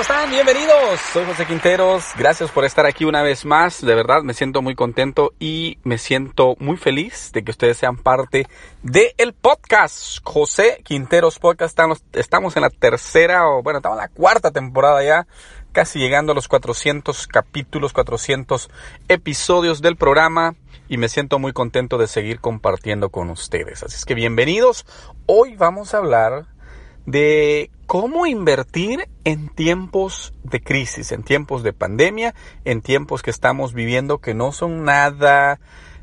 ¿Cómo están? Bienvenidos. Soy José Quinteros. Gracias por estar aquí una vez más. De verdad, me siento muy contento y me siento muy feliz de que ustedes sean parte del el podcast José Quinteros Podcast. Estamos, estamos en la tercera o bueno, estamos en la cuarta temporada ya. Casi llegando a los 400 capítulos, 400 episodios del programa y me siento muy contento de seguir compartiendo con ustedes. Así es que bienvenidos. Hoy vamos a hablar de cómo invertir en tiempos de crisis, en tiempos de pandemia, en tiempos que estamos viviendo que no son nada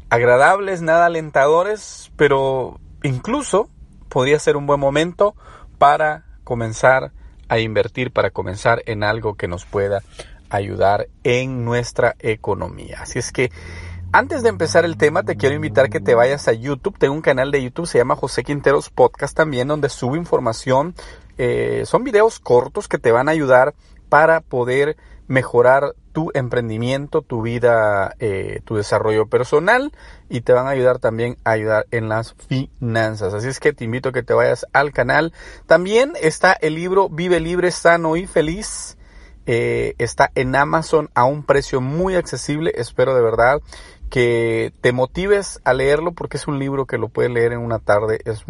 agradables, nada alentadores, pero incluso podría ser un buen momento para comenzar a invertir, para comenzar en algo que nos pueda ayudar en nuestra economía. Así es que antes de empezar el tema, te quiero invitar que te vayas a YouTube. Tengo un canal de YouTube, se llama José Quinteros Podcast también, donde subo información. Eh, son videos cortos que te van a ayudar para poder mejorar tu emprendimiento, tu vida, eh, tu desarrollo personal y te van a ayudar también a ayudar en las finanzas. Así es que te invito a que te vayas al canal. También está el libro Vive libre, sano y feliz. Eh, está en Amazon a un precio muy accesible. Espero de verdad que te motives a leerlo porque es un libro que lo puedes leer en una tarde. Es,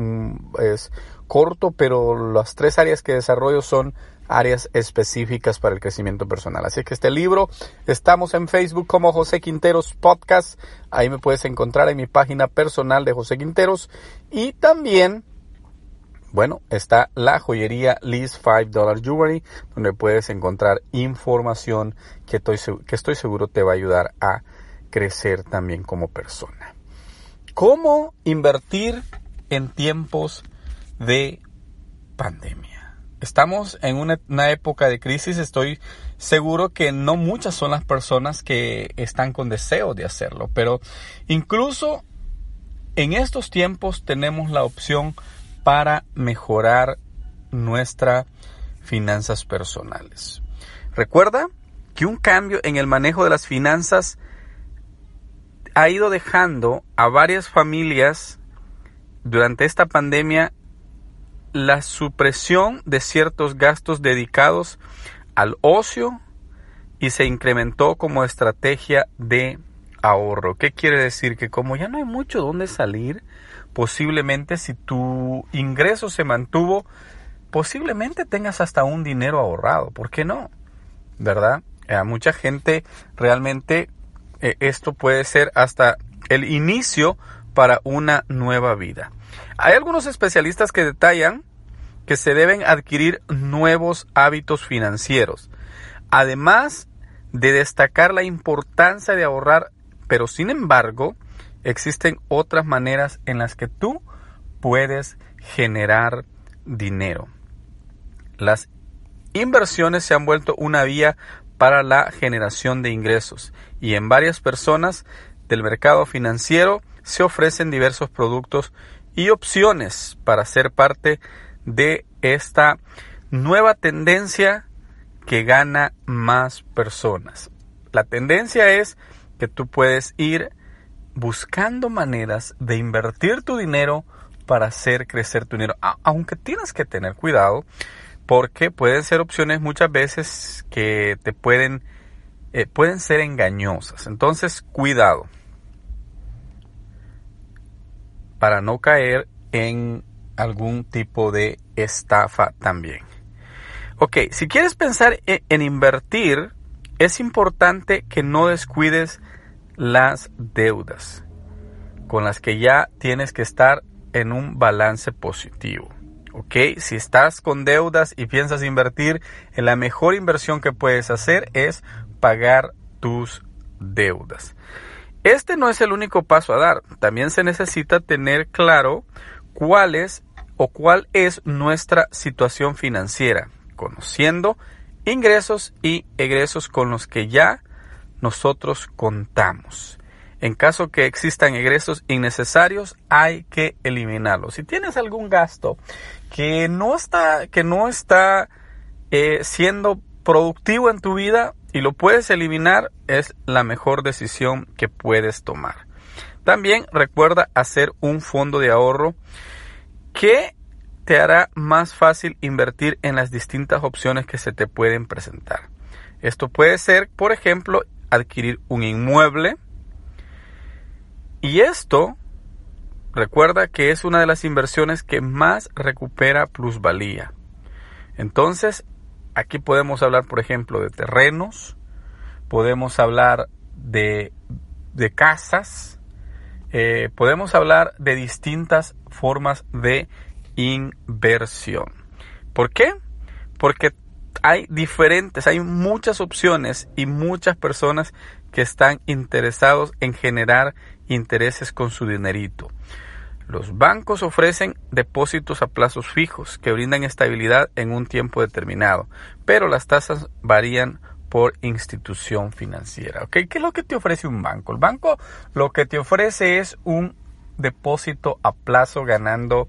es corto, pero las tres áreas que desarrollo son áreas específicas para el crecimiento personal. Así que este libro, estamos en Facebook como José Quinteros Podcast. Ahí me puedes encontrar en mi página personal de José Quinteros. Y también, bueno, está la joyería Liz $5 Jewelry, donde puedes encontrar información que estoy, que estoy seguro te va a ayudar a crecer también como persona. ¿Cómo invertir en tiempos de pandemia? Estamos en una, época de crisis, estoy seguro que no muchas son las personas que están con deseo de hacerlo, pero incluso en estos tiempos tenemos la opción para mejorar nuestras finanzas personales. Recuerda que un cambio en el manejo de las finanzas ha ido dejando a varias familias durante esta pandemia la supresión de ciertos gastos dedicados al ocio y se incrementó como estrategia de ahorro. ¿Qué quiere decir? Que como ya no hay mucho donde salir, posiblemente si tu ingreso se mantuvo, posiblemente tengas hasta un dinero ahorrado. ¿Por qué no? ¿Verdad? A mucha gente realmente eh, esto puede ser hasta el inicio para una nueva vida. Hay algunos especialistas que detallan que se deben adquirir nuevos hábitos financieros, además de destacar la importancia de ahorrar, pero sin embargo, existen otras maneras en las que tú puedes generar dinero. Las inversiones se han vuelto una vía para la generación de ingresos y en varias personas del mercado financiero se ofrecen diversos productos y opciones para ser parte de esta nueva tendencia que gana más personas. La tendencia es que tú puedes ir buscando maneras de invertir tu dinero para hacer crecer tu dinero, aunque tienes que tener cuidado porque pueden ser opciones muchas veces que te pueden, eh, pueden ser engañosas. Entonces, cuidado para no caer en algún tipo de estafa también. Ok, si quieres pensar en, en invertir, es importante que no descuides las deudas con las que ya tienes que estar en un balance positivo. ¿ok? Si estás con deudas y piensas invertir, en la mejor inversión que puedes hacer es pagar tus deudas. Este no es el único paso a dar. También se necesita tener claro cuál es o cuál es nuestra situación financiera, conociendo ingresos y egresos con los que ya nosotros contamos. En caso que existan egresos innecesarios, hay que eliminarlos. Si tienes algún gasto que no está, que no está eh, siendo productivo en tu vida y lo puedes eliminar, es la mejor decisión que puedes tomar. También recuerda hacer un fondo de ahorro que te hará más fácil invertir en las distintas opciones que se te pueden presentar. Esto puede ser, por ejemplo, adquirir un inmueble. Y esto, recuerda que es una de las inversiones que más recupera plusvalía. Entonces, aquí podemos hablar, por ejemplo, de terrenos, podemos hablar de, de casas, eh, podemos hablar de distintas formas de inversión. ¿Por qué? Porque hay diferentes, hay muchas opciones y muchas personas que están interesados en generar intereses con su dinerito. Los bancos ofrecen depósitos a plazos fijos que brindan estabilidad en un tiempo determinado, pero las tasas varían por institución financiera. ¿Qué es lo que te ofrece un banco? El banco lo que te ofrece es un depósito a plazo ganando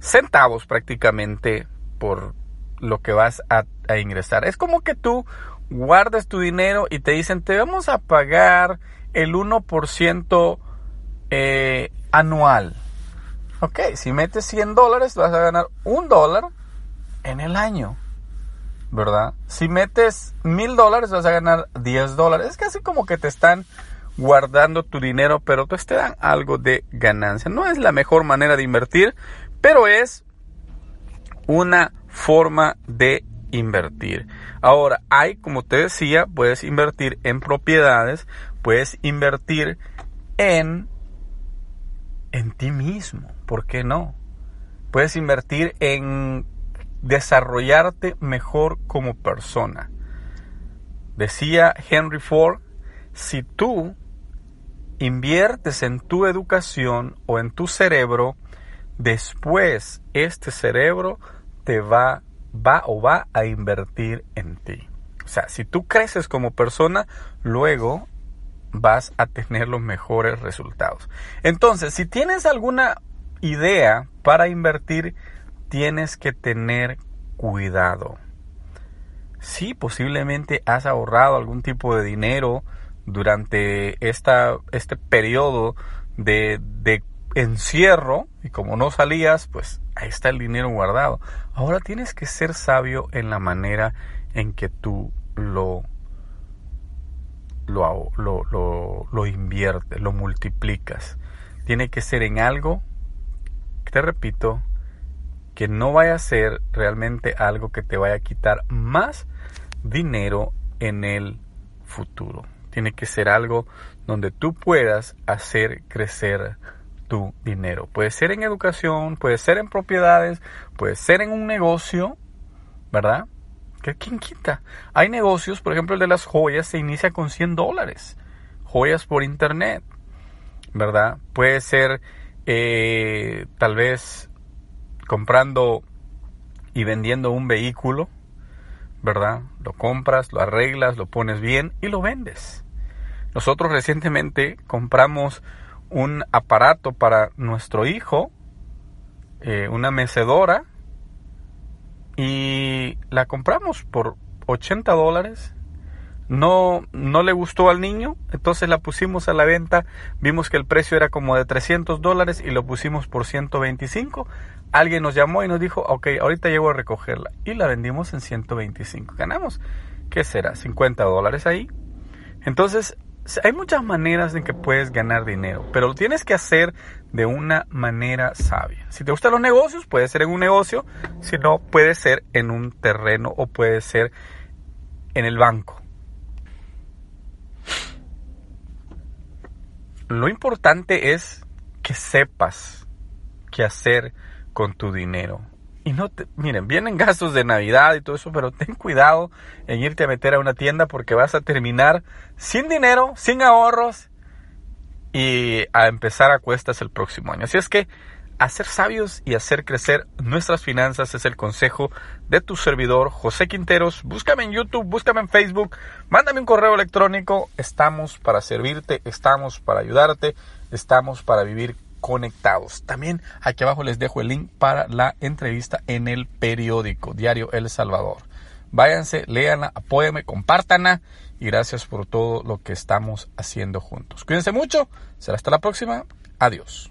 centavos prácticamente por lo que vas a, ingresar. Es como que tú guardas tu dinero y te dicen te vamos a pagar el 1% eh, anual. Ok, si metes 100 dólares vas a ganar un dólar en el año. ¿verdad? Si metes mil dólares vas a ganar 10 dólares. Es casi como que te están guardando tu dinero, pero pues te dan algo de ganancia. No es la mejor manera de invertir, pero es una forma de invertir. Ahora, hay, como te decía, puedes invertir en propiedades, puedes invertir en en ti mismo, ¿por qué no? Puedes invertir en desarrollarte mejor como persona. Decía Henry Ford, si tú inviertes en tu educación o en tu cerebro, después este cerebro te va, va o va a invertir en ti. O sea, si tú creces como persona, luego vas a tener los mejores resultados. Entonces, si tienes alguna idea para invertir, tienes que tener cuidado. Si posiblemente has ahorrado algún tipo de dinero durante esta, este periodo de, de encierro y como no salías, pues ahí está el dinero guardado. Ahora tienes que ser sabio en la manera en que tú lo, lo, lo, lo inviertes, lo multiplicas. Tiene que ser en algo, te repito, que no vaya a ser realmente algo que te vaya a quitar más dinero en el futuro. Tiene que ser algo donde tú puedas hacer crecer tu dinero. Puede ser en educación, puede ser en propiedades, puede ser en un negocio, ¿verdad? ¿Quién quita? Hay negocios, por ejemplo el de las joyas se inicia con 100 dólares. Joyas por internet, ¿verdad? Puede ser eh, tal vez comprando y vendiendo un vehículo, ¿verdad? Lo compras, lo arreglas, lo pones bien y lo vendes. Nosotros recientemente compramos un aparato para nuestro hijo, eh, una mecedora, y la compramos por 80 dólares no, no le gustó al niño, entonces la pusimos a la venta, vimos que el precio era como de 300 dólares y lo pusimos por 125. Alguien nos llamó y nos dijo, ok, ahorita llego a recogerla y la vendimos en 125. Ganamos, ¿qué será? 50 dólares ahí. Entonces, hay muchas maneras en que puedes ganar dinero, pero lo tienes que hacer de una manera sabia. Si te gustan los negocios, puede ser en un negocio, si no, puede ser en un terreno o puede ser en el banco. Lo importante es que sepas qué hacer con tu dinero. Y no te, miren, vienen gastos de Navidad y todo eso, pero ten cuidado en irte a meter a una tienda porque vas a terminar sin dinero, sin ahorros y a empezar a cuestas el próximo año. Así es que Hacer sabios y hacer crecer nuestras finanzas es el consejo de tu servidor José Quinteros. Búscame en YouTube, búscame en Facebook, mándame un correo electrónico. Estamos para servirte, estamos para ayudarte, estamos para vivir conectados. También aquí abajo les dejo el link para la entrevista en el periódico Diario El Salvador. Váyanse, léanla, apóyame, compártanla y gracias por todo lo que estamos haciendo juntos. Cuídense mucho, será hasta la próxima. Adiós.